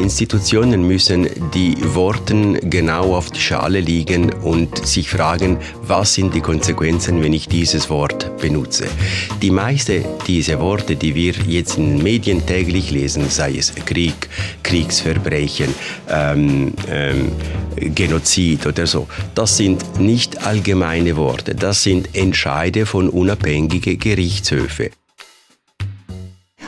Institutionen müssen die Worte genau auf die Schale liegen und sich fragen, was sind die Konsequenzen, wenn ich dieses Wort benutze. Die meisten dieser Worte, die wir jetzt in den Medien täglich lesen, sei es Krieg, Kriegsverbrechen, ähm, ähm, Genozid oder so, das sind nicht allgemeine Worte, das sind Entscheide von unabhängigen Gerichtshöfen.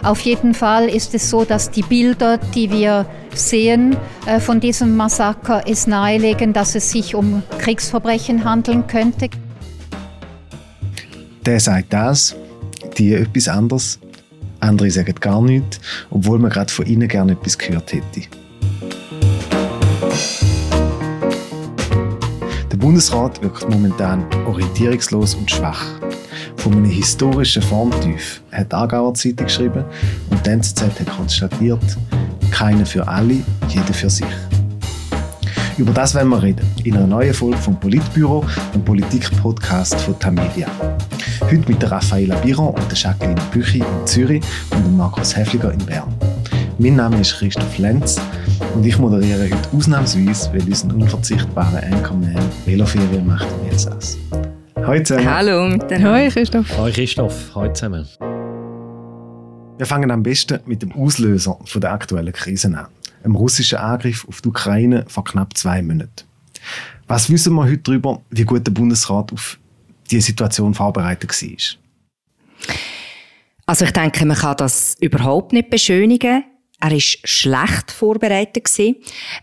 Auf jeden Fall ist es so, dass die Bilder, die wir sehen äh, von diesem Massaker, es nahelegen, dass es sich um Kriegsverbrechen handeln könnte. Der sagt das, die etwas anderes. Andere sagen gar nichts, obwohl man gerade von ihnen gerne etwas gehört hätte. Der Bundesrat wirkt momentan orientierungslos und schwach von einem historischen Formtief, hat die Aargauer Zeitung geschrieben und die NZZ hat konstatiert, keiner für alle, jeder für sich. Über das werden wir reden, in einer neuen Folge vom Politbüro, dem Politik-Podcast von Tamedia. Heute mit der Raffaella Biron und der Jacqueline Büchi in Zürich und Markus Häfliger in Bern. Mein Name ist Christoph Lenz und ich moderiere heute ausnahmsweise, weil unser unverzichtbarer Anchorman Veloferien macht im Elsass. Hallo zusammen. Hallo miteinander. Hoi Christoph. Hoi Christoph, hallo zusammen. Wir fangen am besten mit dem Auslöser von der aktuellen Krise an. Einem russischen Angriff auf die Ukraine vor knapp zwei Monaten. Was wissen wir heute darüber, wie gut der Bundesrat auf diese Situation vorbereitet war? Also ich denke, man kann das überhaupt nicht beschönigen. Er ist schlecht vorbereitet gewesen.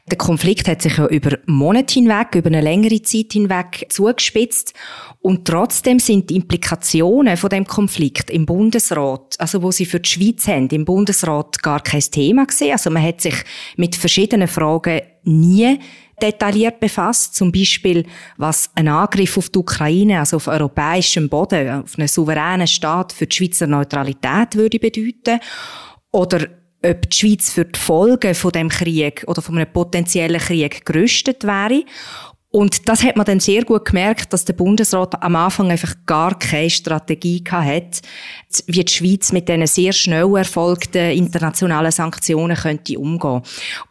Der Konflikt hat sich ja über Monate hinweg, über eine längere Zeit hinweg zugespitzt. Und trotzdem sind die Implikationen von dem Konflikt im Bundesrat, also wo sie für die Schweiz haben, im Bundesrat gar kein Thema gewesen. Also man hat sich mit verschiedenen Fragen nie detailliert befasst. Zum Beispiel, was ein Angriff auf die Ukraine, also auf europäischem Boden, auf einen souveränen Staat für die Schweizer Neutralität würde bedeuten. Oder ob die Schweiz für die Folgen von dem Krieg oder von einem potenziellen Krieg gerüstet wäre. Und das hat man dann sehr gut gemerkt, dass der Bundesrat am Anfang einfach gar keine Strategie hat, wie die Schweiz mit diesen sehr schnell erfolgten internationalen Sanktionen könnte umgehen.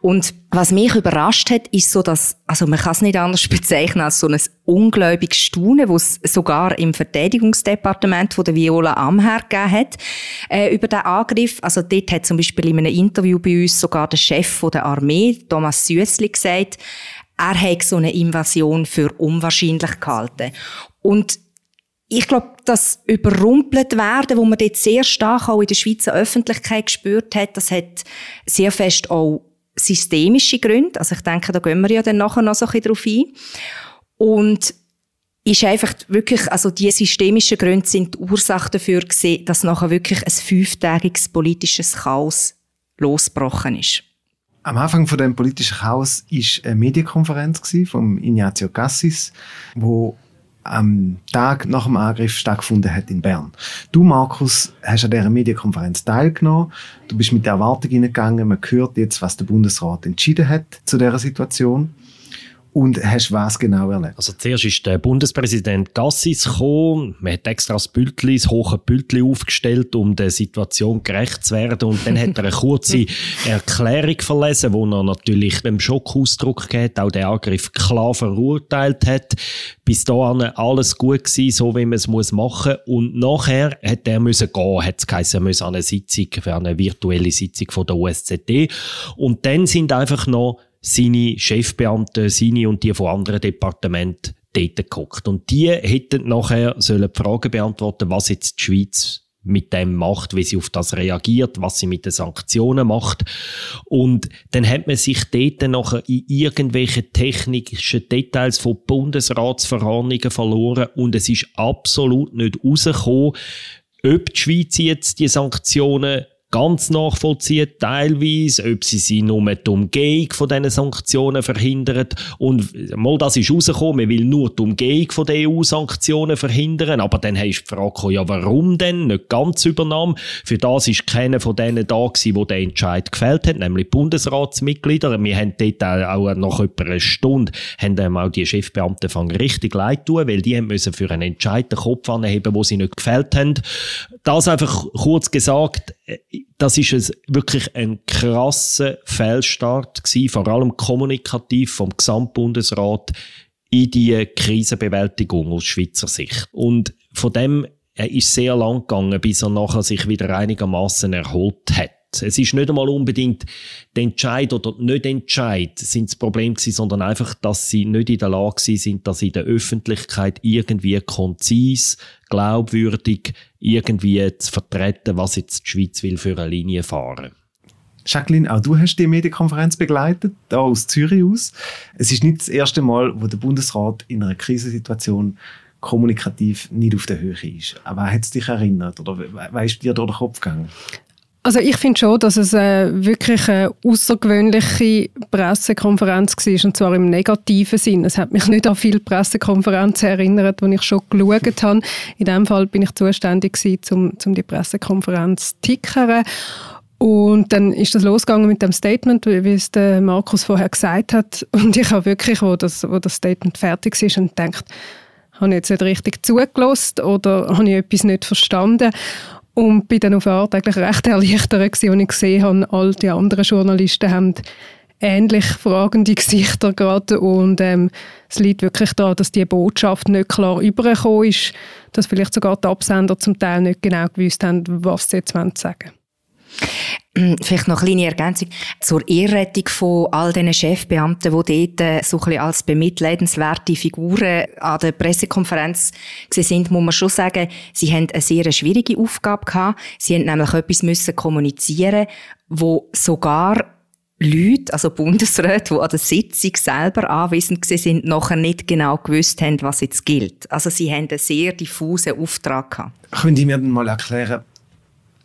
Und was mich überrascht hat, ist so, dass, also man kann es nicht anders bezeichnen als so ein ungläubiges Staunen, was sogar im Verteidigungsdepartement von der Viola Amher gegeben hat, äh, über den Angriff. Also dort hat zum Beispiel in einem Interview bei uns sogar der Chef von der Armee, Thomas Süssli, gesagt, er hat so eine Invasion für unwahrscheinlich gehalten. Und ich glaube, das überrumpelt werden, wo man dort sehr stark auch in der Schweizer Öffentlichkeit gespürt hat, das hat sehr fest auch systemische Gründe. Also ich denke, da gehen wir ja dann nachher noch so ein bisschen drauf ein. Und ist einfach wirklich, also die systemischen Gründe sind die Ursache dafür gewesen, dass nachher wirklich ein fünftägiges politisches Chaos losgebrochen ist. Am Anfang von dem politischen Chaos ist eine Medienkonferenz von Ignazio Cassis, wo am Tag nach dem Angriff stattgefunden hat in Bern. Du, Markus, hast an dieser Medienkonferenz teilgenommen. Du bist mit der Erwartung hineingegangen, man hört jetzt, was der Bundesrat entschieden hat zu dieser Situation. Und hast was genau erlebt? Also zuerst ist der Bundespräsident Gassis gekommen. Man hat extra das Bültli, das hohe Bültli aufgestellt, um der Situation gerecht zu werden. Und dann hat er eine kurze Erklärung verlesen, wo er natürlich beim Schockausdruck hat, auch den Angriff klar verurteilt hat. Bis dahin alles gut gewesen, so wie man es muss machen. Und nachher hat er müssen gehen, hat es geheißen, er muss an eine Sitzung, für eine virtuelle Sitzung von der USZD. Und dann sind einfach noch seine Chefbeamten, seine und die von anderen Departementen dort geguckt. Und die hätten nachher sollen die Frage beantworten, was jetzt die Schweiz mit dem macht, wie sie auf das reagiert, was sie mit den Sanktionen macht. Und dann hat man sich dort nachher in irgendwelche technischen Details von Bundesratsverhandlungen verloren und es ist absolut nicht rausgekommen, ob die Schweiz jetzt die Sanktionen ganz nachvollziehen, teilweise, ob sie sie nur die Umgehung von diesen Sanktionen verhindern. Und mal das ist rausgekommen, man will nur die Umgehung von den EU-Sanktionen verhindern, aber dann hast du die Frage, ja, warum denn? Nicht ganz übernommen. Für das ist keiner von denen da gewesen, der den Entscheid gefällt hat, nämlich die Bundesratsmitglieder. Wir haben dort auch nach etwa einer Stunde haben auch die Chefbeamten richtig leid tun, weil die haben müssen für einen Entscheid den Kopf anheben, wo sie nicht gefällt haben. Das einfach kurz gesagt, äh, das ist es wirklich ein krasser Fehlstart gewesen, vor allem kommunikativ vom Gesamtbundesrat in die Krisenbewältigung aus Schweizer Sicht. Und von dem er ist sehr lang gegangen, bis er nachher sich wieder einigermaßen erholt hat. Es ist nicht einmal unbedingt der Entscheid oder nicht Entscheid sind das Problem gewesen, sondern einfach, dass sie nicht in der Lage sind, dass in der Öffentlichkeit irgendwie konzis, glaubwürdig irgendwie zu vertreten, was jetzt die Schweiz will für eine Linie fahren. Jacqueline, auch du hast die Medienkonferenz begleitet, da aus Zürich aus. Es ist nicht das erste Mal, wo der Bundesrat in einer Krisensituation kommunikativ nicht auf der Höhe ist. Aber hat es dich erinnert oder weißt dir durch den Kopf gegangen? Also ich finde schon, dass es äh, wirklich eine außergewöhnliche Pressekonferenz war, und zwar im negativen Sinn. Es hat mich nicht an viele Pressekonferenzen erinnert, die ich schon geschaut habe. In dem Fall bin ich zuständig um, um die Pressekonferenz zu tickern. Und dann ist das losgegangen mit dem Statement, wie es der Markus vorher gesagt hat. Und ich habe wirklich, wo das, wo das Statement fertig ist, und gedacht, habe ich jetzt nicht richtig zugelassen oder habe ich etwas nicht verstanden? Und bin dann auf eine Art eigentlich recht erleichtert als ich gesehen habe, all die anderen Journalisten haben ähnlich fragende Gesichter gerade und ähm, es liegt wirklich daran, dass die Botschaft nicht klar übergekommen ist, dass vielleicht sogar die Absender zum Teil nicht genau gewusst haben, was sie jetzt sagen wollen. Hm, vielleicht noch eine kleine Ergänzung zur Ehrrettung von all diesen Chefbeamten, die dort äh, so ein bisschen als bemitleidenswerte Figuren an der Pressekonferenz sind, muss man schon sagen, sie haben eine sehr schwierige Aufgabe gehabt. Sie haben nämlich etwas müssen kommunizieren, wo sogar Leute, also Bundesräte, die an der Sitzung selber anwesend sind, nachher nicht genau gewusst haben, was jetzt gilt. Also sie haben einen sehr diffusen Auftrag gehabt. Können Sie mir mal erklären,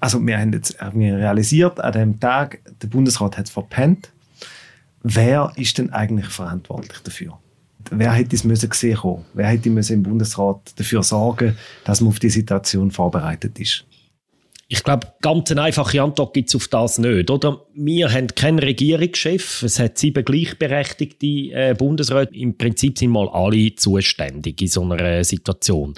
also wir haben jetzt realisiert, an dem Tag, der Bundesrat hat es verpennt. Wer ist denn eigentlich verantwortlich dafür? Wer hätte es müssen gesehen haben? Wer hätte im Bundesrat dafür sorgen, dass man auf die Situation vorbereitet ist? Ich glaube, ganz eine einfache Antwort gibt es auf das nicht. Oder? Wir haben keinen Regierungschef. Es hat sieben gleichberechtigte äh, Bundesräte. Im Prinzip sind mal alle zuständig in so einer Situation.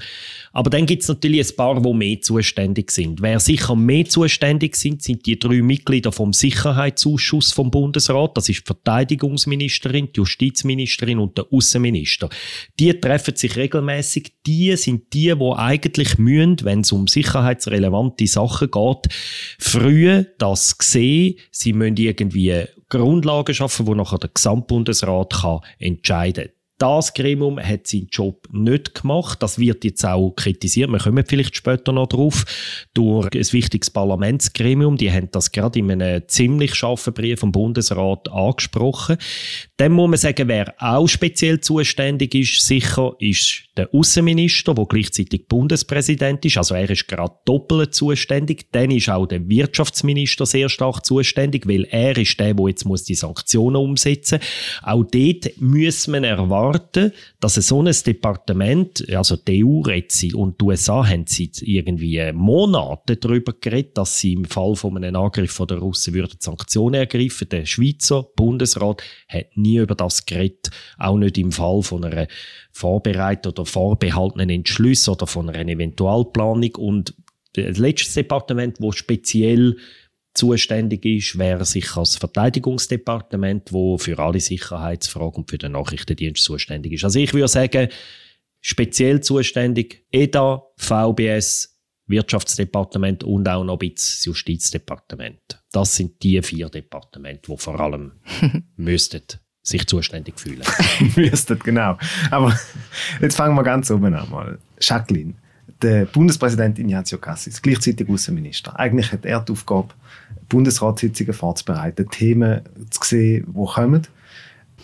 Aber dann gibt es natürlich ein paar, die mehr zuständig sind. Wer sicher mehr zuständig sind, sind die drei Mitglieder vom Sicherheitsausschuss vom Bundesrat. Das ist die Verteidigungsministerin, die Justizministerin und der Außenminister. Die treffen sich regelmäßig. Die sind die, die eigentlich mühen, wenn es um sicherheitsrelevante Sachen geht, früh das sehen. Sie müssen irgendwie Grundlagen schaffen, wo nachher der Gesamtbundesrat kann entscheiden kann das Gremium hat seinen Job nicht gemacht. Das wird jetzt auch kritisiert. Wir kommen vielleicht später noch drauf. Durch ein wichtiges Parlamentsgremium. Die haben das gerade in einem ziemlich scharfen Brief vom Bundesrat angesprochen. Dann muss man sagen, wer auch speziell zuständig ist, sicher ist der Außenminister, der gleichzeitig Bundespräsident ist. Also er ist gerade doppelt zuständig. Dann ist auch der Wirtschaftsminister sehr stark zuständig, weil er ist der, der jetzt die Sanktionen umsetzen muss. Auch dort muss man erwarten, dass so ein Departement, also die EU redet und die USA haben seit irgendwie Monate darüber geredet, dass sie im Fall von einem Angriff von der Russen würden Sanktionen ergreifen. Der Schweizer Bundesrat hat nie über das geredet, auch nicht im Fall von einer vorbereiteten oder vorbehaltenen Entschluss oder von einer Eventualplanung und das letzte Departement, wo speziell zuständig ist, wäre sicher das Verteidigungsdepartement, wo für alle Sicherheitsfragen und für den Nachrichtendienst zuständig ist. Also ich würde sagen, speziell zuständig EDA, VBS, Wirtschaftsdepartement und auch noch ein bisschen das Justizdepartement. Das sind die vier Departemente, die vor allem müssten sich zuständig fühlen. müssten, genau. Aber jetzt fangen wir ganz oben an mal. Jacqueline, der Bundespräsident Ignazio Cassis, gleichzeitig Außenminister. Eigentlich hat er die Aufgabe, Bundesratssitzungen vorzubereiten, Themen zu sehen, die kommen.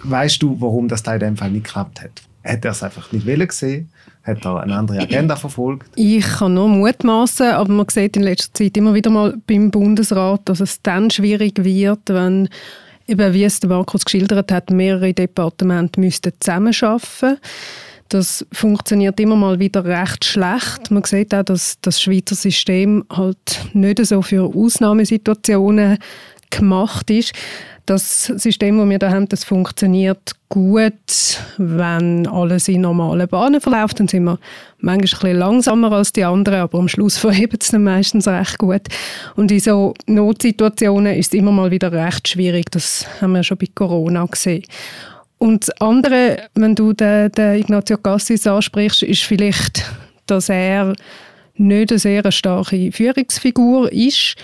Weißt du, warum das da in dem Fall nicht geklappt hat? Hat er es einfach nicht wollen gesehen? Hat er eine andere Agenda verfolgt? Ich kann nur mutmaßen, aber man sieht in letzter Zeit immer wieder mal beim Bundesrat, dass es dann schwierig wird, wenn eben, wie es Markus geschildert hat, mehrere Departemente müssten zusammenarbeiten das funktioniert immer mal wieder recht schlecht. Man sieht auch, dass das Schweizer System halt nicht so für Ausnahmesituationen gemacht ist. Das System, das wir da haben, das funktioniert gut, wenn alles in normalen Bahnen verläuft. Dann sind wir manchmal ein bisschen langsamer als die anderen, aber am Schluss verheben es dann meistens recht gut. Und in so Notsituationen ist es immer mal wieder recht schwierig. Das haben wir schon bei Corona gesehen. Und das andere, wenn du den, den Ignazio Cassis ansprichst, ist vielleicht, dass er nicht eine sehr starke Führungsfigur ist.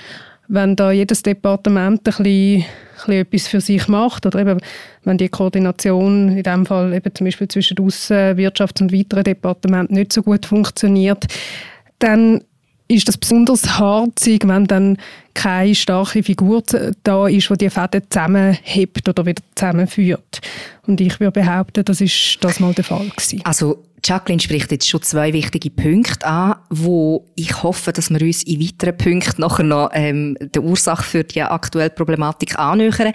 Wenn da jedes Departement ein bisschen, ein bisschen etwas für sich macht oder eben, wenn die Koordination in dem Fall eben zum Beispiel zwischen Außenwirtschafts- und weiteren Departementen nicht so gut funktioniert, dann ist das besonders harzig, wenn dann keine starke Figur da ist, die die Fäden zusammenhebt oder wieder zusammenführt. Und ich würde behaupten, das ist das mal der Fall gewesen. Also Jacqueline spricht jetzt schon zwei wichtige Punkte an, wo ich hoffe, dass wir uns in weiteren Punkten nachher noch ähm, der Ursache für die aktuelle Problematik annähern.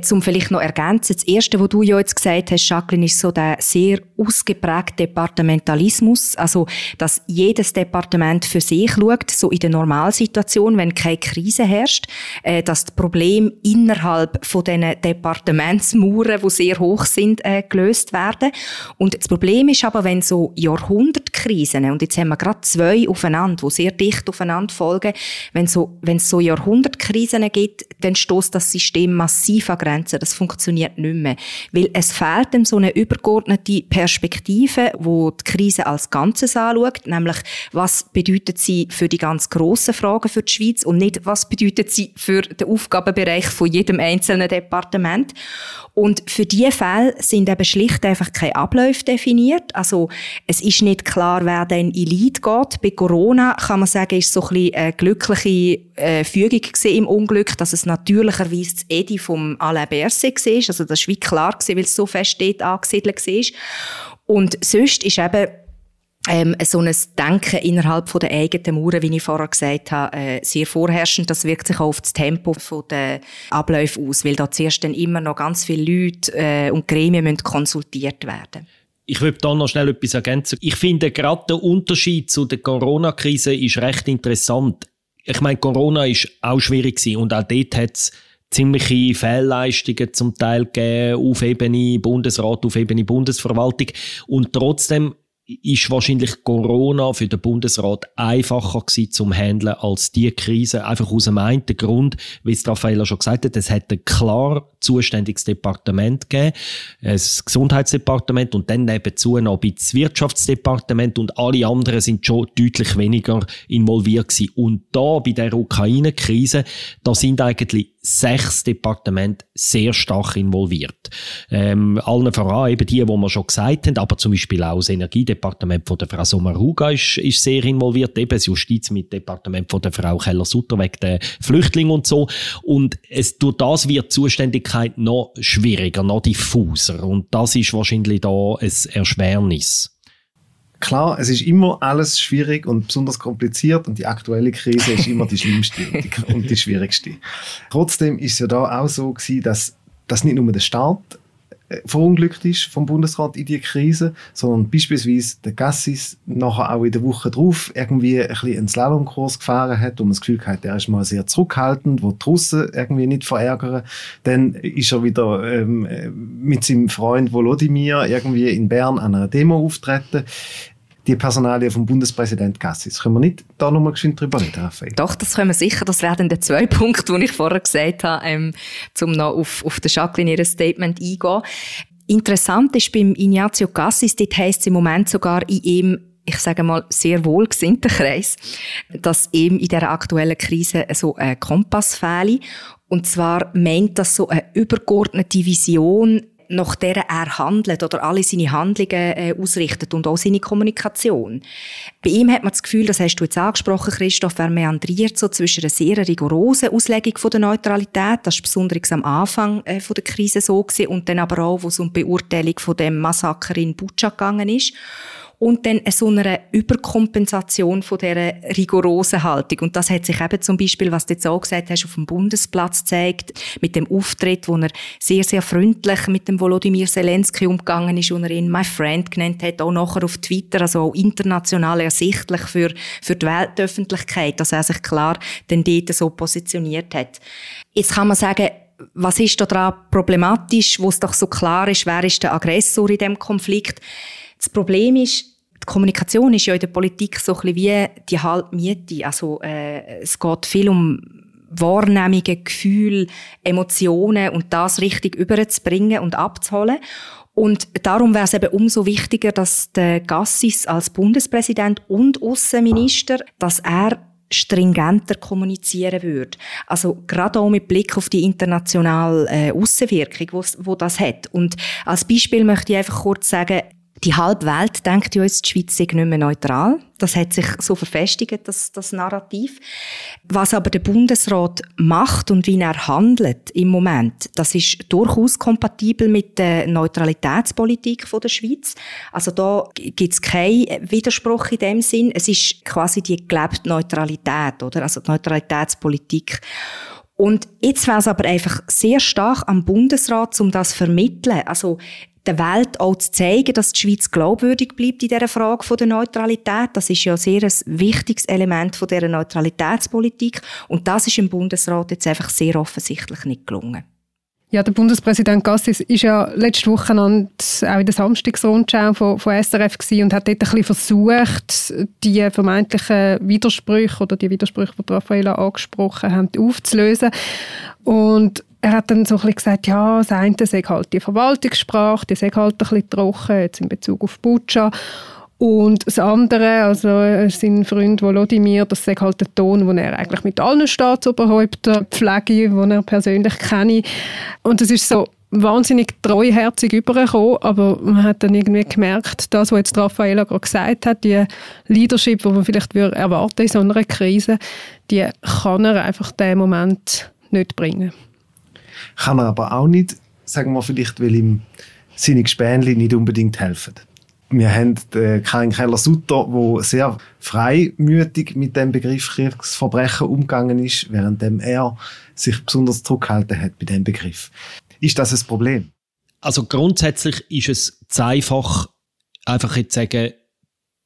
Zum vielleicht noch ergänzen, das Erste, was du ja jetzt gesagt hast, Jacqueline, ist so der sehr ausgeprägte Departementalismus, also dass jedes Departement für sich schaut, so in der Normalsituation, wenn keine Krise herrscht, äh, dass das Problem innerhalb von diesen Departementsmauern, die sehr hoch sind, äh, gelöst werden. Und das Problem ist aber, wenn so Jahrhundertkrisen, und jetzt haben wir gerade zwei aufeinander, die sehr dicht aufeinander folgen, wenn so, wenn es so Jahrhundertkrisen gibt, dann stoßt das System massiv an Grenzen. Das funktioniert nicht mehr. Weil es fehlt dann so eine übergeordnete Perspektive, wo die Krise als Ganzes anschaut, nämlich was bedeutet sie für die ganz grossen Fragen für die Schweiz und nicht was bedeutet sie für den Aufgabenbereich von jedem einzelnen Departement. Und für diese Fälle sind eben schlicht einfach keine Abläufe definiert. Also es ist nicht klar, wer dann in Lead geht. Bei Corona kann man sagen, ist so ein bisschen eine glückliche äh, Fügung im Unglück, dass es natürlicherweise das Edi vom Alain Berset war. Also das war wie klar, weil es so fest dort angesiedelt war. Und sonst ist eben ähm, so ein Denken innerhalb der eigenen Mauern, wie ich vorher gesagt habe, äh, sehr vorherrschend. Das wirkt sich auch auf das Tempo der Abläufe aus, weil da zuerst dann immer noch ganz viele Leute äh, und Gremien müssen konsultiert werden ich würde da noch schnell etwas ergänzen. Ich finde gerade der Unterschied zu der Corona-Krise ist recht interessant. Ich meine, Corona ist auch schwierig gewesen und auch dort hat es ziemliche Fehlleistungen zum Teil gegeben auf Ebene Bundesrat, auf Ebene Bundesverwaltung und trotzdem ist wahrscheinlich Corona für den Bundesrat einfacher gewesen zum Handeln als die Krise. Einfach aus dem einen Grund, wie es Raffaella schon gesagt hat, es hat ein klar zuständiges Departement gegeben, das Gesundheitsdepartement und dann nebenzu noch das Wirtschaftsdepartement und alle anderen sind schon deutlich weniger involviert gewesen. Und da bei der Ukraine-Krise, da sind eigentlich sechs Departemente sehr stark involviert. Ähm, allen voran eben die, wo wir schon gesagt haben, aber zum Beispiel auch das Energiedepartement von der Frau Sommaruga ist, ist sehr involviert, eben das Justizdepartement von der Frau Keller-Sutter wegen der Flüchtlinge und so. Und es, durch das wird die Zuständigkeit noch schwieriger, noch diffuser. Und das ist wahrscheinlich da ein Erschwernis. Klar, es ist immer alles schwierig und besonders kompliziert und die aktuelle Krise ist immer die schlimmste und, die, und die schwierigste. Trotzdem ist es ja da auch so gewesen, dass, dass nicht nur der Staat äh, verunglückt ist vom Bundesrat in die Krise, sondern beispielsweise der Gassis nachher auch in der Woche drauf irgendwie ein bisschen einen Slalomkurs gefahren hat und man das Gefühl hat, er ist mal sehr zurückhaltend, wo die Russen irgendwie nicht verärgern. Dann ist er wieder ähm, mit seinem Freund Volodymyr irgendwie in Bern an einer Demo auftreten die Personalie vom Bundespräsident Gassis. Können wir nicht da nochmal geschwind drüber reden, Raphael? Doch, das können wir sicher. Das wären der zwei Punkte, die ich vorher gesagt habe, ähm, um noch auf, auf den Jacqueline ihr Statement eingehen. Interessant ist beim Ignazio Cassis, dort heisst es im Moment sogar in ihm ich sage mal, sehr wohlgesinnten Kreis, dass eben in der aktuellen Krise so ein Kompass fehle. Und zwar meint das so eine übergeordnete Vision, nach der er handelt oder alle seine Handlungen äh, ausrichtet und auch seine Kommunikation. Bei ihm hat man das Gefühl, das hast du jetzt angesprochen, Christoph, er meandriert so zwischen einer sehr rigorosen Auslegung von der Neutralität, das ist besonders am Anfang äh, von der Krise so gewesen, und dann aber auch, wo es um die Beurteilung von dem Massaker in Butscha gegangen ist und dann so eine Überkompensation von dieser rigorosen Haltung. Und das hat sich eben zum Beispiel, was du jetzt auch gesagt hast, auf dem Bundesplatz zeigt, mit dem Auftritt, wo er sehr, sehr freundlich mit dem Volodymyr Zelensky umgegangen ist und er ihn «my friend» genannt hat, auch nachher auf Twitter, also auch international ersichtlich für, für die Weltöffentlichkeit, dass er sich klar dann dort so positioniert hat. Jetzt kann man sagen, was ist da dran problematisch, wo es doch so klar ist, wer ist der Aggressor in dem Konflikt. Das Problem ist, die Kommunikation ist ja in der Politik so ein bisschen wie die Halbmiete. Also äh, es geht viel um Wahrnehmungen, Gefühle, Emotionen und das richtig überzubringen und abzuholen. Und darum wäre es eben umso wichtiger, dass der Gassis als Bundespräsident und Außenminister, dass er stringenter kommunizieren würde. Also gerade auch mit Blick auf die internationale äh, Außenwirkung, wo, das hat. Und als Beispiel möchte ich einfach kurz sagen, die halbe Welt denkt ja uns, die Schweiz sei nicht mehr neutral. Das hat sich so verfestigt, das, das Narrativ. Was aber der Bundesrat macht und wie er handelt im Moment, das ist durchaus kompatibel mit der Neutralitätspolitik der Schweiz. Also da gibt es keinen Widerspruch in dem Sinn. Es ist quasi die gelebte Neutralität, oder? Also die Neutralitätspolitik. Und jetzt wäre es aber einfach sehr stark am Bundesrat, um das zu vermitteln. Also der Welt auch zu zeigen, dass die Schweiz glaubwürdig bleibt in dieser Frage von der Neutralität. Das ist ja sehr ein wichtiges Element von dieser Neutralitätspolitik. Und das ist im Bundesrat jetzt einfach sehr offensichtlich nicht gelungen. Ja, der Bundespräsident Gassis ist ja letzte Woche auch in der Samstagsrundschau von, von SRF und hat dort ein bisschen versucht, die vermeintlichen Widersprüche oder die Widersprüche, die Raffaella angesprochen haben, aufzulösen. Und er hat dann so ein bisschen gesagt, ja, das eine sei halt die Verwaltungssprache, die sei halt ein bisschen trocken, jetzt in Bezug auf Butscha. Und das andere, also sein Freund Volodymyr, das sei halt der Ton, den er eigentlich mit allen Staatsoberhäuptern pflege, den er persönlich kenne. Und es ist so wahnsinnig treuherzig übergekommen, aber man hat dann irgendwie gemerkt, das, was jetzt Raffaella gerade gesagt hat, die Leadership, die man vielleicht erwarten in so einer Krise, die kann er einfach in dem Moment nicht bringen. Kann er aber auch nicht, sagen wir vielleicht, weil ihm seine Gespänli nicht unbedingt helfen. Wir haben Karin Keller-Sutter, der sehr freimütig mit dem Begriff Kriegsverbrechen umgegangen ist, während er sich besonders zurückgehalten hat bei dem Begriff. Ist das ein Problem? Also grundsätzlich ist es zu einfach, einfach jetzt sagen,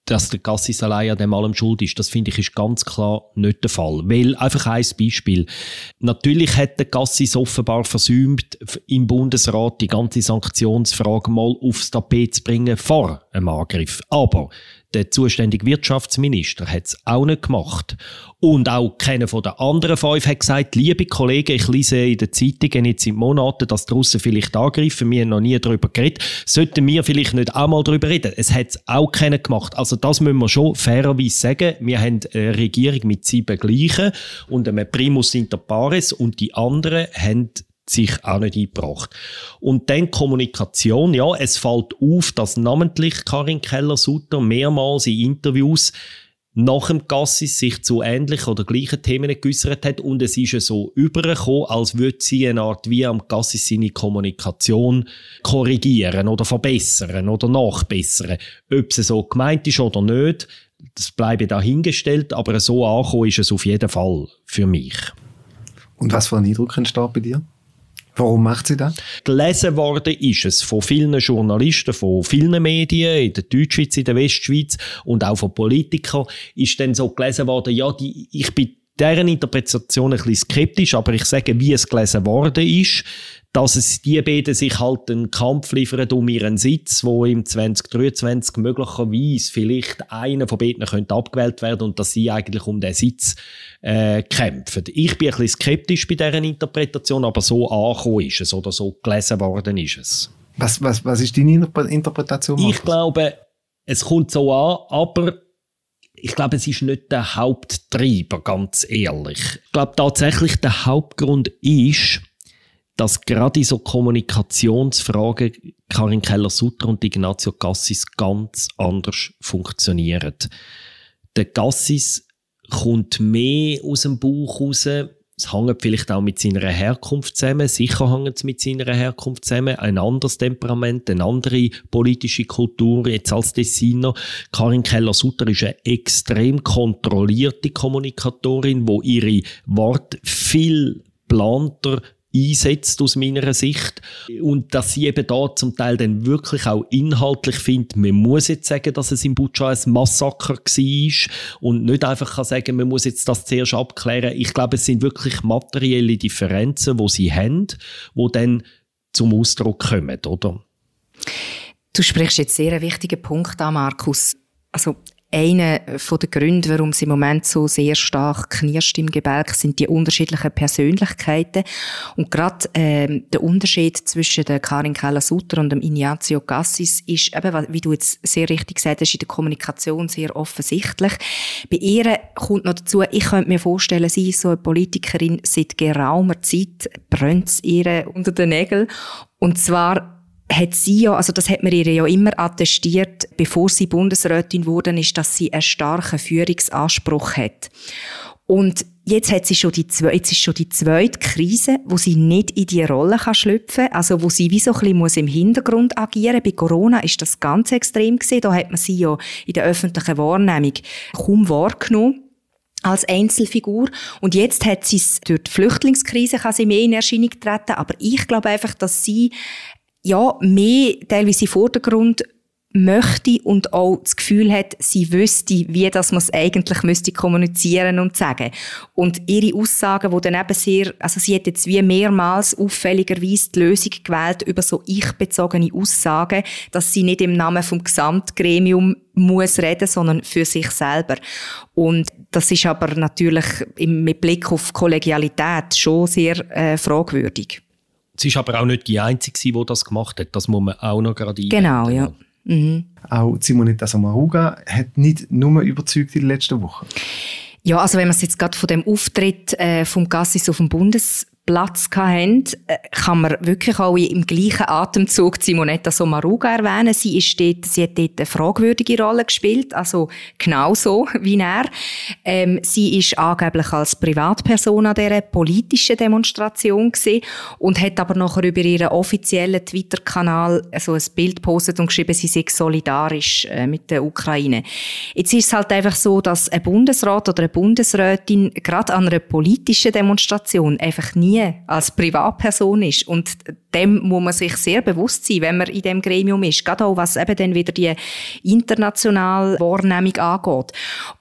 dass der Gassis allein an dem allem schuld ist. Das finde ich ist ganz klar nicht der Fall. Weil, einfach ein Beispiel. Natürlich hat der Gassis offenbar versäumt, im Bundesrat die ganze Sanktionsfrage mal aufs Tapet zu bringen vor einem Angriff. Aber der zuständige Wirtschaftsminister hat es auch nicht gemacht. Und auch keiner von den anderen fünf hat gesagt, liebe Kollegen, ich lese in den Zeitungen jetzt in Monaten, dass die Russen vielleicht angreifen. Wir haben noch nie darüber geredet. Sollten wir vielleicht nicht auch mal darüber reden? Es hat es auch keiner gemacht. Also das müssen wir schon fairerweise sagen. Wir haben eine Regierung mit sieben Gleichen und einem Primus inter pares und die anderen haben sich auch nicht eingebracht. Und dann Kommunikation, ja, es fällt auf, dass namentlich Karin Keller-Sutter mehrmals in Interviews nach dem Gassis sich zu ähnlichen oder gleichen Themen geäußert hat und es ist ja so übergekommen, als würde sie eine Art wie am Gassis seine Kommunikation korrigieren oder verbessern oder nachbessern. Ob es so gemeint ist oder nicht, das bleibe dahingestellt, aber so angekommen ist es auf jeden Fall für mich. Und was für ein Eindruck entsteht bei dir? Warum macht sie das? Gelesen worden ist es von vielen Journalisten, von vielen Medien, in der Deutschschweiz, in der Westschweiz und auch von Politikern, ist dann so gelesen worden, ja, die, ich bin deren Interpretation ein bisschen skeptisch, aber ich sage, wie es gelesen worden ist, dass es die beiden sich halt einen Kampf liefern um ihren Sitz, wo im 2023 möglicherweise vielleicht einer von beiden könnte abgewählt werden und dass sie eigentlich um den Sitz äh, kämpfen. Ich bin ein bisschen skeptisch bei deren Interpretation, aber so angekommen ist es oder so gelesen worden ist es. Was, was, was ist deine Interpretation? Markus? Ich glaube, es kommt so an, aber ich glaube, es ist nicht der Haupttreiber, ganz ehrlich. Ich glaube tatsächlich, der Hauptgrund ist, dass gerade in so Kommunikationsfragen Karin Keller-Sutter und Ignazio Cassis ganz anders funktionieren. Der Cassis kommt mehr aus dem Bauch raus. Es hängt vielleicht auch mit seiner Herkunft zusammen. Sicher hängt es mit seiner Herkunft zusammen. Ein anderes Temperament, eine andere politische Kultur jetzt als Designer. Karin Keller-Sutter ist eine extrem kontrollierte Kommunikatorin, wo ihre Worte viel planter einsetzt aus meiner Sicht und dass sie eben da zum Teil dann wirklich auch inhaltlich findet, man muss jetzt sagen, dass es in Butscha ein Massaker war und nicht einfach kann sagen, man muss jetzt das zuerst abklären. Ich glaube, es sind wirklich materielle Differenzen, wo sie haben, wo dann zum Ausdruck kommen, oder? Du sprichst jetzt sehr einen wichtigen Punkt an, Markus. Also einer der Gründe, warum es im Moment so sehr stark knirscht im Gebälk, sind die unterschiedlichen Persönlichkeiten. Und gerade ähm, der Unterschied zwischen der Karin Keller-Sutter und dem Ignazio Cassis ist eben, wie du jetzt sehr richtig gesagt hast, in der Kommunikation sehr offensichtlich. Bei ihr kommt noch dazu, ich könnte mir vorstellen, sie ist so eine Politikerin, seit geraumer Zeit brennt es ihr unter den Nägeln. Und zwar hat sie ja, also das hat man ihr ja immer attestiert, bevor sie Bundesrätin wurde, ist, dass sie einen starken Führungsanspruch hat. Und jetzt hat sie schon die, jetzt ist schon die zweite Krise, wo sie nicht in die Rolle kann schlüpfen, also wo sie wie so ein bisschen muss im Hintergrund agieren. Bei Corona ist das ganz extrem gesehen. Da hat man sie ja in der öffentlichen Wahrnehmung kaum wahrgenommen als Einzelfigur. Und jetzt hat sie es durch die Flüchtlingskrise kann sie mehr in Erscheinung treten. Aber ich glaube einfach, dass sie ja, mehr teilweise im Vordergrund möchte und auch das Gefühl hat, sie wüsste, wie das man es eigentlich müsste kommunizieren und sagen. Und ihre Aussagen, wo dann eben sehr, also sie hat jetzt wie mehrmals auffälligerweise die Lösung gewählt über so ich-bezogene Aussagen, dass sie nicht im Namen vom Gesamtgremium muss reden, sondern für sich selber. Und das ist aber natürlich mit Blick auf Kollegialität schon sehr äh, fragwürdig. Sie ist aber auch nicht die Einzige, die das gemacht hat. Das muss man auch noch gerade einwenden. Genau, ja. Mhm. Auch Simonetta Sommaruga hat nicht nur überzeugt in den letzten Wochen. Ja, also wenn man es jetzt gerade von dem Auftritt äh, vom Gassis auf dem Bundes Platz hatten, äh, kann man wirklich auch im gleichen Atemzug Simonetta Sommaruga erwähnen. Sie, ist dort, sie hat dort eine fragwürdige Rolle gespielt, also genauso wie er. Ähm, sie ist angeblich als Privatperson an dieser politischen Demonstration gesehen und hat aber nachher über ihren offiziellen Twitter-Kanal so ein Bild postet und geschrieben, sie sei solidarisch äh, mit der Ukraine. Jetzt ist es halt einfach so, dass ein Bundesrat oder eine Bundesrätin gerade an einer politischen Demonstration einfach nie nie als Privatperson ist. Und dem muss man sich sehr bewusst sein, wenn man in dem Gremium ist. Gerade auch, was eben dann wieder die internationale Wahrnehmung angeht.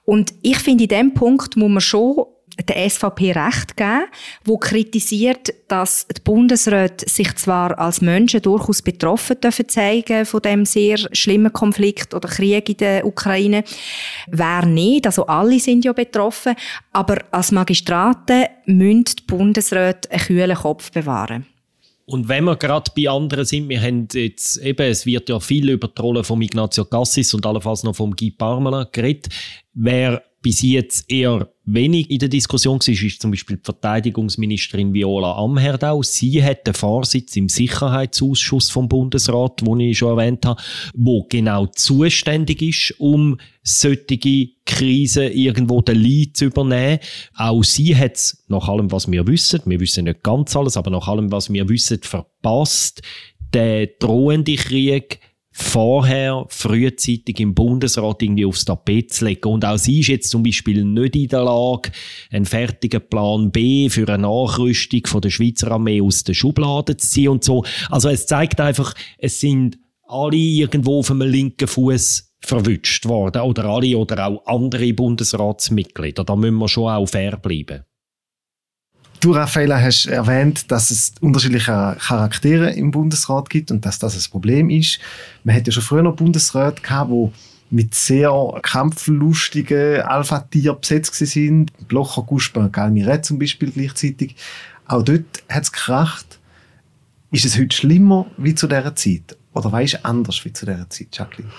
Und ich finde, in dem Punkt muss man schon der SVP recht geben, wo kritisiert, dass die Bundesräte sich zwar als Menschen durchaus betroffen dürfen zeigen von dem sehr schlimmen Konflikt oder Krieg in der Ukraine. Wer nicht, also alle sind ja betroffen, aber als Magistraten müssen die Bundesräte einen kühlen Kopf bewahren. Und wenn wir gerade bei anderen sind, wir haben jetzt eben, es wird ja viel über die Rolle von Ignazio Cassis und allenfalls noch vom Guy Parmela geredet. Wer bis jetzt eher wenig in der Diskussion war, ist zum Beispiel die Verteidigungsministerin Viola Amherdau. Sie hat den Vorsitz im Sicherheitsausschuss vom Bundesrat, den ich schon erwähnt habe, wo genau zuständig ist, um solche Krisen irgendwo den Leid zu übernehmen. Auch sie hat es, nach allem, was wir wissen, wir wissen nicht ganz alles, aber nach allem, was wir wissen, verpasst, den drohenden Krieg vorher frühzeitig im Bundesrat irgendwie aufs Tapet zu legen. Und auch sie ist jetzt zum Beispiel nicht in der Lage, einen fertigen Plan B für eine Nachrüstung von der Schweizer Armee aus der Schublade zu ziehen und so. Also es zeigt einfach, es sind alle irgendwo auf einem linken Fuß verwünscht worden. Oder alle oder auch andere Bundesratsmitglieder. Da müssen wir schon auch fair bleiben. Du, Raffaella, hast erwähnt, dass es unterschiedliche Charaktere im Bundesrat gibt und dass das ein Problem ist. Man hat ja schon früher noch Bundesräte gehabt, die mit sehr kampflustigen Alpha-Tier besetzt sind. Blocher, Gusper Galmiret zum Beispiel gleichzeitig. Auch dort hat es gekracht. Ist es heute schlimmer wie zu dieser Zeit? Oder war es anders wie zu dieser Zeit, Jacqueline?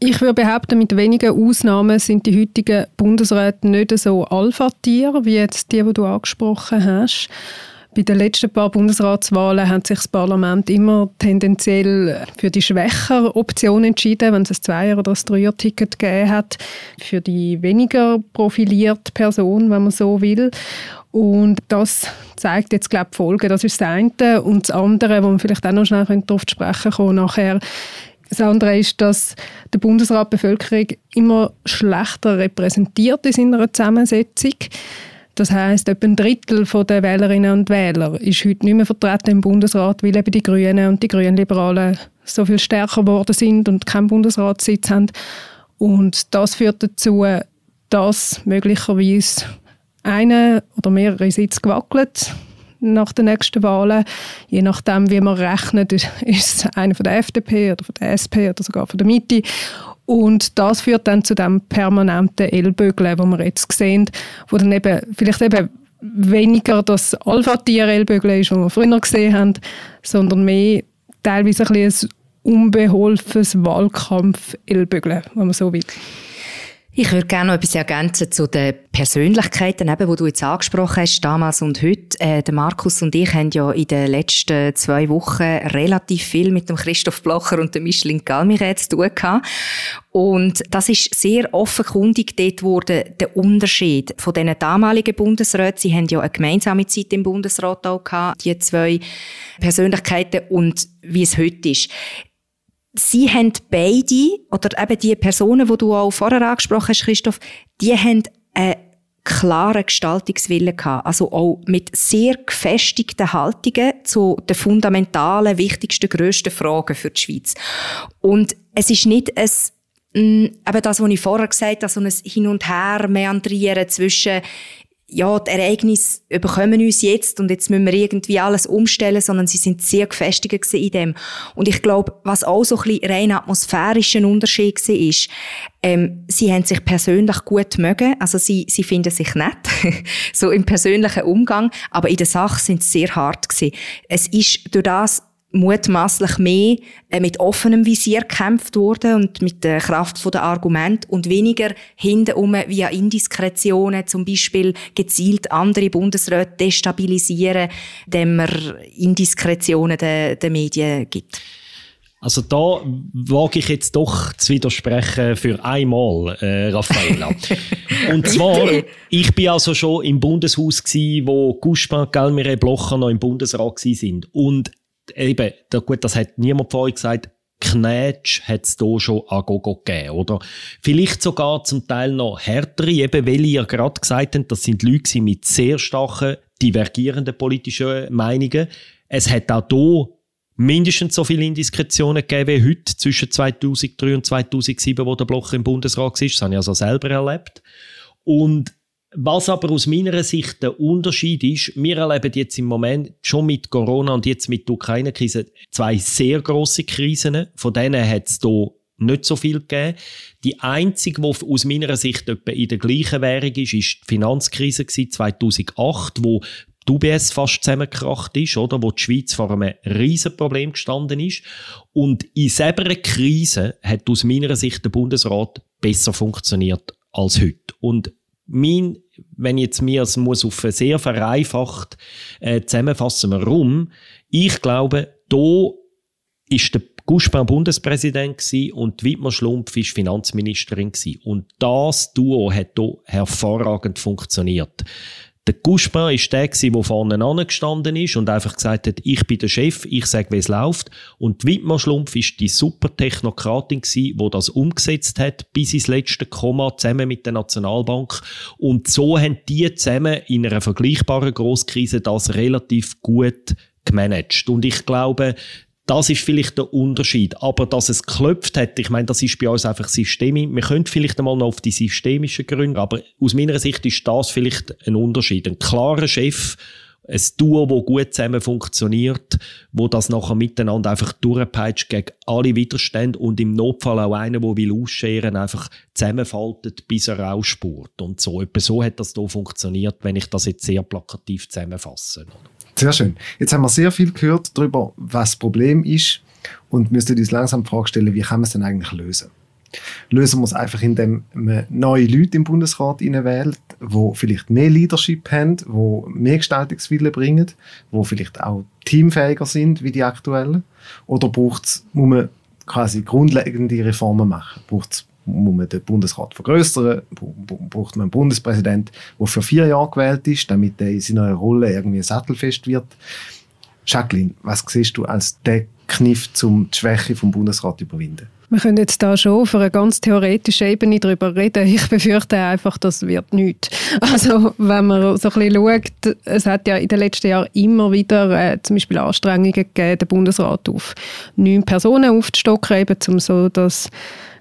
Ich würde behaupten, mit wenigen Ausnahmen sind die heutigen Bundesräte nicht so Alpha-Tiere, wie jetzt die, die du angesprochen hast. Bei den letzten paar Bundesratswahlen hat sich das Parlament immer tendenziell für die schwächere Option entschieden, wenn es ein Zweier- oder ein Dreier-Ticket gegeben hat, für die weniger profilierte Person, wenn man so will. Und das zeigt jetzt, glaube ich, Folgen. Das ist das eine. Und das andere, wo man vielleicht auch noch schnell darauf sprechen kann, nachher, das andere ist, dass der Bundesrat die Bevölkerung immer schlechter repräsentiert in seiner Zusammensetzung. Das heißt, etwa ein Drittel der Wählerinnen und Wähler ist heute nicht mehr vertreten im Bundesrat, weil eben die Grünen und die Grünliberalen so viel stärker geworden sind und keinen Bundesratssitz haben. Und das führt dazu, dass möglicherweise eine oder mehrere Sitze gewackelt nach den nächsten Wahlen. Je nachdem, wie man rechnet, ist es einer von der FDP oder von der SP oder sogar von der Mitte. Und das führt dann zu dem permanenten Ellbögeln, wo wir jetzt sehen, wo dann eben vielleicht eben weniger das Alpha-Tier-Ellbögeln ist, was wir früher gesehen haben, sondern mehr teilweise ein, ein unbeholfenes Wahlkampf-Ellbögeln, wenn man so will. Ich würde gerne noch etwas ergänzen zu den Persönlichkeiten, eben, die du jetzt angesprochen hast, damals und heute. Äh, der Markus und ich haben ja in den letzten zwei Wochen relativ viel mit dem Christoph Blocher und dem Michelin Galmiret zu tun gehabt. Und das ist sehr offenkundig dort wurde der Unterschied von den damaligen Bundesräten. Sie haben ja eine gemeinsame Zeit im Bundesrat auch gehabt, die zwei Persönlichkeiten und wie es heute ist sie haben beide, oder eben die Personen, die du auch vorher angesprochen hast, Christoph, die haben einen klaren Gestaltungswillen gehabt. Also auch mit sehr gefestigten Haltungen zu den fundamentalen, wichtigsten, grössten Fragen für die Schweiz. Und es ist nicht ein mm, eben das, was ich vorher gesagt habe, so ein Hin und Her meandrieren zwischen ja, die Ereignisse überkommen uns jetzt und jetzt müssen wir irgendwie alles umstellen, sondern sie sind sehr gefestigt in dem. Und ich glaube, was auch so ein bisschen rein atmosphärischen Unterschied war, ist, ähm, sie haben sich persönlich gut mögen, also sie, sie finden sich nett, so im persönlichen Umgang, aber in der Sache sind sie sehr hart gewesen. Es ist durch das mutmaßlich mehr äh, mit offenem Visier gekämpft wurde und mit der Kraft der Argumente und weniger hintenrum via Indiskretionen, zum Beispiel gezielt andere Bundesräte destabilisieren, indem man Indiskretionen den, den Medien gibt. Also da wage ich jetzt doch zu widersprechen für einmal, äh, Raffaella. Und zwar, ich bin also schon im Bundeshaus gsi, wo Guspin, Galmire, Blocher noch im Bundesrat gsi sind. Und eben, gut, das hat niemand euch gesagt, Knätsch hat es hier schon an Gogo gegeben, oder? Vielleicht sogar zum Teil noch härtere, eben weil ihr gerade gesagt habt, das sind Leute mit sehr starken, divergierenden politischen Meinungen. Es hat auch hier mindestens so viele Indiskretionen gegeben wie heute zwischen 2003 und 2007, wo der Blocher im Bundesrat war. Das habe ich also selber erlebt. Und was aber aus meiner Sicht der Unterschied ist, wir erleben jetzt im Moment schon mit Corona und jetzt mit der Ukraine-Krise zwei sehr große Krisen. Von denen hat es hier nicht so viel gegeben. Die einzige, die aus meiner Sicht etwa in der gleichen Währung ist, ist die Finanzkrise 2008, wo die UBS fast zusammengekracht ist, oder? Wo die Schweiz vor einem riesen Problem gestanden ist. Und in selber Krise hat aus meiner Sicht der Bundesrat besser funktioniert als heute. Und mein, wenn jetzt mir es muss auf sehr vereinfacht äh, zusammenfassen, warum? Ich glaube, da ist der Guspin Bundespräsident und Wittmer Schlumpf ist Finanzministerin gewesen. Und das Duo hat hier hervorragend funktioniert. Der Guspin war der, der vorne angestanden ist und einfach gesagt hat, ich bin der Chef, ich sage, wie es läuft. Und Wittmer Schlumpf war die super Technokratin, die das umgesetzt hat, bis ins letzte Komma, zusammen mit der Nationalbank. Und so haben die zusammen in einer vergleichbaren Grosskrise das relativ gut gemanagt. Und ich glaube, das ist vielleicht der Unterschied. Aber dass es geklopft hat, ich meine, das ist bei uns einfach systemisch. Wir können vielleicht einmal noch auf die systemischen Gründe, aber aus meiner Sicht ist das vielleicht ein Unterschied. Ein klarer Chef, ein Duo, das gut zusammen funktioniert, wo das nachher miteinander einfach durchpeitscht gegen alle Widerstände und im Notfall auch einer, der will ausscheren, einfach zusammenfaltet, bis er rausspurt. Und so. Etwa so hat das hier funktioniert, wenn ich das jetzt sehr plakativ zusammenfasse. Sehr schön. Jetzt haben wir sehr viel gehört darüber, was das Problem ist und müssen uns langsam die Frage stellen, wie kann man es denn eigentlich lösen? Lösen wir es einfach, indem man neue Leute im Bundesrat wählt, die vielleicht mehr Leadership haben, die mehr Gestaltungswille bringen, die vielleicht auch teamfähiger sind wie die aktuellen? Oder braucht es, muss man quasi grundlegende Reformen machen? Braucht es muss man den Bundesrat vergrößern, braucht man einen Bundespräsident, der für vier Jahre gewählt ist, damit er in seiner Rolle irgendwie sattelfest wird. Jacqueline, was siehst du als der Kniff, um die Schwäche vom Bundesrat zu überwinden? Wir können jetzt da schon auf einer ganz theoretischen Ebene darüber reden. Ich befürchte einfach, das wird nichts. Also wenn man so ein bisschen schaut, es hat ja in den letzten Jahren immer wieder äh, zum Beispiel Anstrengungen gegeben, den Bundesrat auf neun Personen aufzustocken, eben um so das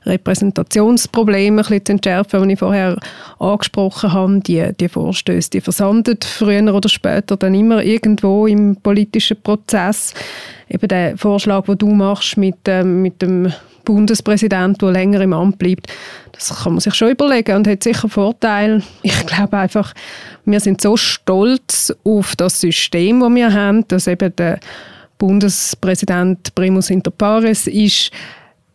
Repräsentationsprobleme ein bisschen zu entschärfen, die ich vorher angesprochen habe. Die, die Vorstöße, die versanden früher oder später dann immer irgendwo im politischen Prozess. Eben der Vorschlag, den du machst mit, ähm, mit dem Bundespräsident, der länger im Amt bleibt, das kann man sich schon überlegen und hat sicher Vorteile. Ich glaube einfach, wir sind so stolz auf das System, das wir haben, dass eben der Bundespräsident primus inter pares ist,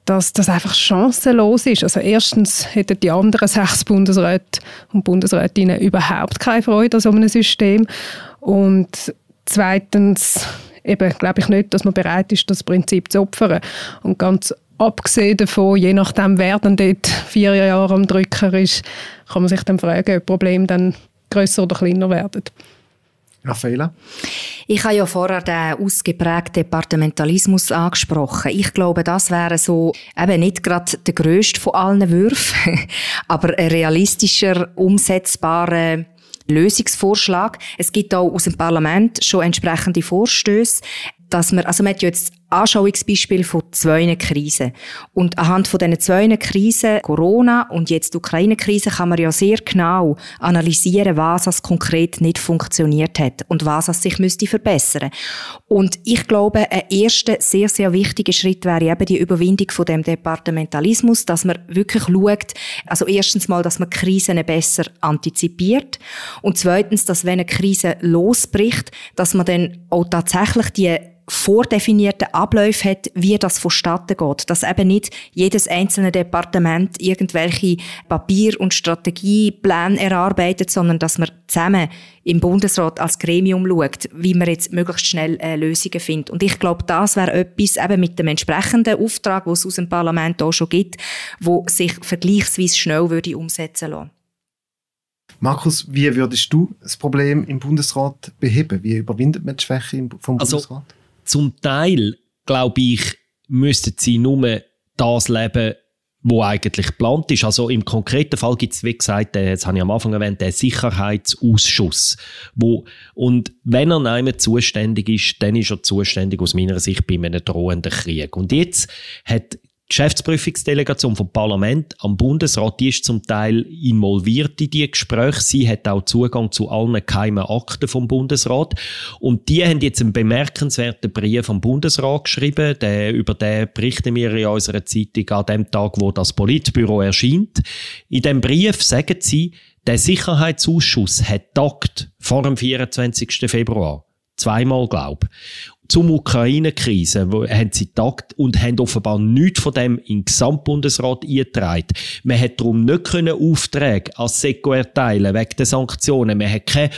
dass das einfach chancenlos ist. Also erstens hätten die anderen sechs Bundesräte und Bundesrätinnen überhaupt keine Freude an so einem System und zweitens eben glaube ich nicht, dass man bereit ist, das Prinzip zu opfern. Und ganz abgesehen davon, je nachdem, wer dann dort vier Jahre am Drücker ist, kann man sich dann fragen, ob Probleme dann grösser oder kleiner werden. Raffaela? Ich habe ja vorher den ausgeprägten Departementalismus angesprochen. Ich glaube, das wäre so eben nicht gerade der grösste von allen Würfen, aber ein realistischer, umsetzbarer Lösungsvorschlag. Es gibt auch aus dem Parlament schon entsprechende Vorstöße, dass man, also man hat jetzt Anschauungsbeispiel von zwei Krisen. Und anhand von diesen zwei Krisen, Corona und jetzt die Ukraine-Krise, kann man ja sehr genau analysieren, was es konkret nicht funktioniert hat und was es sich müsste verbessern. Und ich glaube, ein erster sehr, sehr wichtiger Schritt wäre eben die Überwindung von dem Departementalismus, dass man wirklich schaut, also erstens mal, dass man Krisen besser antizipiert und zweitens, dass wenn eine Krise losbricht, dass man dann auch tatsächlich die vordefinierte Abläufe hat, wie das vonstatten geht. Dass eben nicht jedes einzelne Departement irgendwelche Papier- und Strategiepläne erarbeitet, sondern dass man zusammen im Bundesrat als Gremium schaut, wie man jetzt möglichst schnell äh, Lösungen findet. Und ich glaube, das wäre etwas eben mit dem entsprechenden Auftrag, wo es aus dem Parlament auch schon gibt, wo sich vergleichsweise schnell würde umsetzen lassen. Markus, wie würdest du das Problem im Bundesrat beheben? Wie überwindet man die Schwäche vom also, Bundesrat? zum Teil, glaube ich, müssten sie nur das leben, wo eigentlich geplant ist. Also im konkreten Fall gibt es, wie gesagt, den, das habe ich am Anfang erwähnt, den Sicherheitsausschuss. Wo, und wenn er nicht zuständig ist, dann ist er zuständig aus meiner Sicht bei einem drohenden Krieg. Und jetzt hat Geschäftsprüfungsdelegation vom Parlament am Bundesrat, die ist zum Teil involviert in die Gespräche. Sie hat auch Zugang zu allen geheimen Akten vom Bundesrat. Und die haben jetzt einen bemerkenswerten Brief am Bundesrat geschrieben. Der, über den berichten wir in unserer Zeitung an dem Tag, wo das Politbüro erscheint. In dem Brief sagen sie, der Sicherheitsausschuss hat tagt vor dem 24. Februar. Zweimal, glaube zum Ukraine-Krise, haben sie tagt und haben offenbar nichts von dem in den Gesamtbundesrat eingetragen. Man hat darum nicht Aufträge als SECO erteilen wegen der Sanktionen. Man hat keine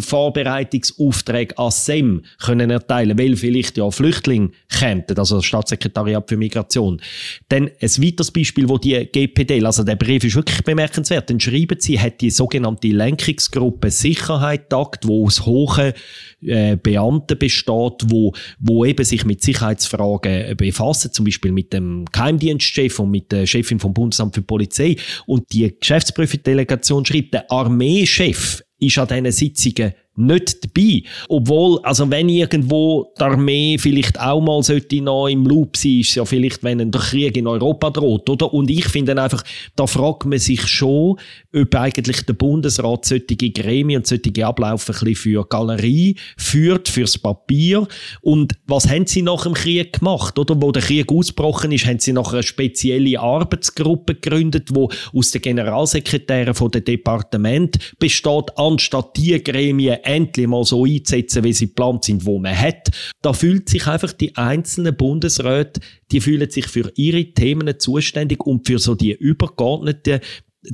Vorbereitungsaufträge als SEM können erteilen, weil vielleicht ja Flüchtlinge kämen, also das Staatssekretariat für Migration. Dann ein weiteres Beispiel, wo die GPD, also der Brief ist wirklich bemerkenswert, dann schreiben sie, hat die sogenannte Lenkungsgruppe Sicherheit tagt, wo aus hohen äh, Beamten besteht, wo wo eben sich mit Sicherheitsfragen befassen, zum Beispiel mit dem Geheimdienstchef und mit der Chefin vom Bundesamt für Polizei. Und die Geschäftsprüfungsdelegation schreibt, der Armeechef ist an diesen Sitzungen nicht dabei. Obwohl, also wenn irgendwo die Armee vielleicht auch mal sollte noch im Loop sein, ist ja vielleicht, wenn ein Krieg in Europa droht, oder? Und ich finde einfach, da fragt man sich schon, ob eigentlich der Bundesrat solche Gremien und solche Abläufe ein bisschen für Galerie führt, fürs Papier. Und was haben sie nach dem Krieg gemacht, oder? Wo der Krieg ausgebrochen ist, haben sie noch eine spezielle Arbeitsgruppe gegründet, wo aus den Generalsekretären von der Departement besteht, anstatt die Gremien endlich mal so einzusetzen, wie sie geplant sind, wo man hat. Da fühlt sich einfach die einzelnen Bundesräte, die fühlen sich für ihre Themen zuständig und für so die übergeordneten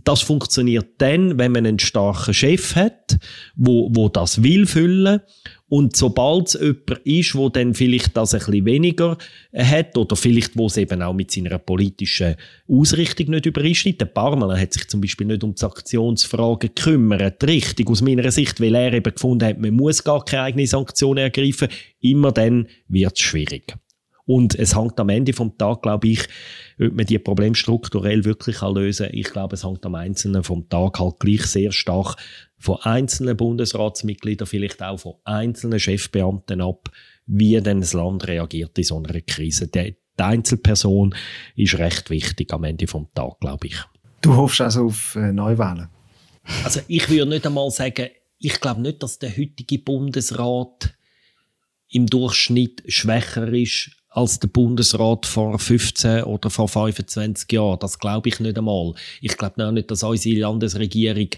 das funktioniert dann, wenn man einen starken Chef hat, wo, wo das will füllen und sobald es jemand ist, wo dann vielleicht das ein bisschen weniger hat oder vielleicht wo es eben auch mit seiner politischen Ausrichtung nicht übereinstimmt. Der Parmela hat sich zum Beispiel nicht um die Sanktionsfragen gekümmert, richtig aus meiner Sicht, weil er eben gefunden hat, man muss gar keine eigene Sanktionen ergreifen. Immer dann wird es schwierig. Und es hängt am Ende vom Tag, glaube ich, ob man die Probleme strukturell wirklich lösen kann. Ich glaube, es hängt am Einzelnen vom Tag halt gleich sehr stark von einzelnen Bundesratsmitgliedern, vielleicht auch von einzelnen Chefbeamten ab, wie denn das Land reagiert in so einer Krise. Die, die Einzelperson ist recht wichtig am Ende vom Tag, glaube ich. Du hoffst also auf äh, Neuwahlen? Also ich würde nicht einmal sagen, ich glaube nicht, dass der heutige Bundesrat im Durchschnitt schwächer ist als der Bundesrat vor 15 oder vor 25 Jahren. Das glaube ich nicht einmal. Ich glaube auch nicht, dass unsere Landesregierung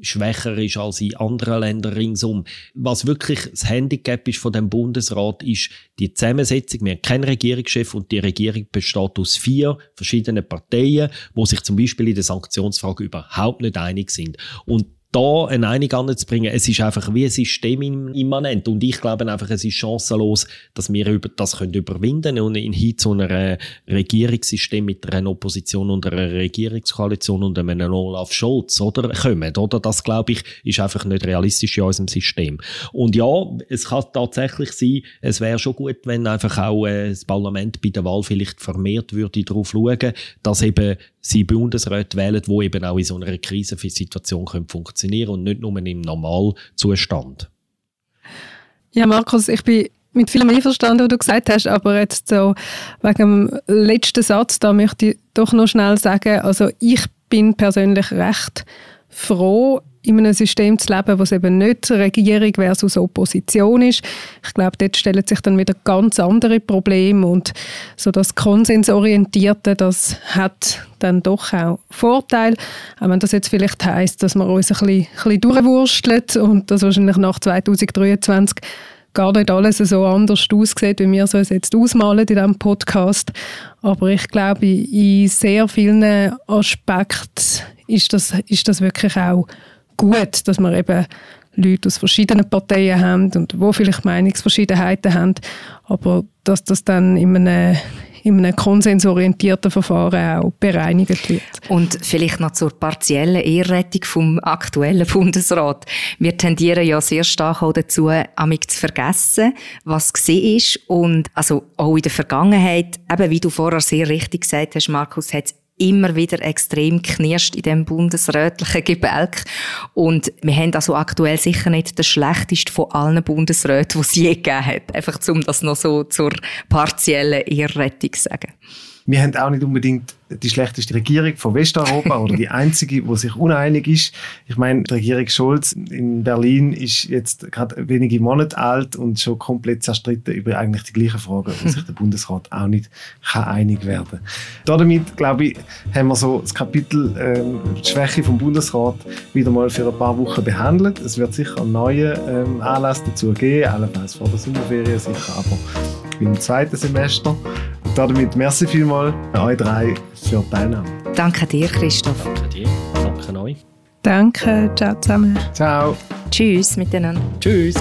schwächer ist als in anderen Ländern ringsum. Was wirklich das Handicap ist von dem Bundesrat, ist die Zusammensetzung. Wir haben keinen Regierungschef und die Regierung besteht aus vier verschiedenen Parteien, wo sich zum Beispiel in der Sanktionsfrage überhaupt nicht einig sind. Und da eine Einigung anzubringen, es ist einfach wie ein System immanent. Und ich glaube einfach, es ist chancenlos, dass wir über das können überwinden und in hin zu einem Regierungssystem mit einer Opposition und einer Regierungskoalition und einem Olaf Scholz, oder, kommen, oder? Das, glaube ich, ist einfach nicht realistisch in unserem System. Und ja, es kann tatsächlich sein, es wäre schon gut, wenn einfach auch äh, das Parlament bei der Wahl vielleicht vermehrt würde darauf schauen, dass eben sie Bundesräte wählen, die eben auch in so einer Krisensituation funktionieren können und nicht nur im Normalzustand. Ja, Markus, ich bin mit vielem einverstanden, was du gesagt hast, aber jetzt so wegen dem letzten Satz, da möchte ich doch noch schnell sagen, also ich bin persönlich recht froh, in einem System zu leben, wo es eben nicht Regierung versus Opposition ist. Ich glaube, dort stellen sich dann wieder ganz andere Probleme und so das Konsensorientierte, das hat dann doch auch Vorteil. Auch wenn das jetzt vielleicht heißt, dass man uns ein bisschen, ein bisschen durchwurstelt und das wahrscheinlich nach 2023 gar nicht alles so anders aussieht, wie wir es jetzt ausmalen in diesem Podcast. Aber ich glaube, in sehr vielen Aspekten ist das, ist das wirklich auch gut, dass wir eben Leute aus verschiedenen Parteien haben und wo vielleicht Meinungsverschiedenheiten haben, aber dass das dann in einem, in einem konsensorientierten Verfahren auch bereinigt wird. Und vielleicht noch zur partiellen Ehrrettung vom aktuellen Bundesrat. Wir tendieren ja sehr stark auch dazu, amig zu vergessen, was gesehen ist und also auch in der Vergangenheit, eben wie du vorher sehr richtig gesagt hast, Markus, hat es immer wieder extrem knirscht in dem bundesrätlichen Gebälk. Und wir haben also aktuell sicher nicht das schlechteste von allen Bundesräten, die es je gegeben hat. Einfach um das noch so zur partiellen Ehrrettung zu sagen. Wir haben auch nicht unbedingt die schlechteste Regierung von Westeuropa oder die einzige, die sich uneinig ist. Ich meine, die Regierung Scholz in Berlin ist jetzt gerade wenige Monate alt und schon komplett zerstritten über eigentlich die gleichen Fragen, wo sich der Bundesrat auch nicht kann einig werden kann. Damit, glaube ich, haben wir so das Kapitel ähm, die Schwäche vom Bundesrat wieder mal für ein paar Wochen behandelt. Es wird sicher einen neuen ähm, Anlass dazu geben, allenfalls vor der Sommerferien sicher, aber im zweiten Semester. Damit merci vielmals an euch drei für die Teilnahme. Danke dir, Christoph. Danke dir. Danke euch. Danke. Ciao zusammen. Ciao. Tschüss miteinander. Tschüss.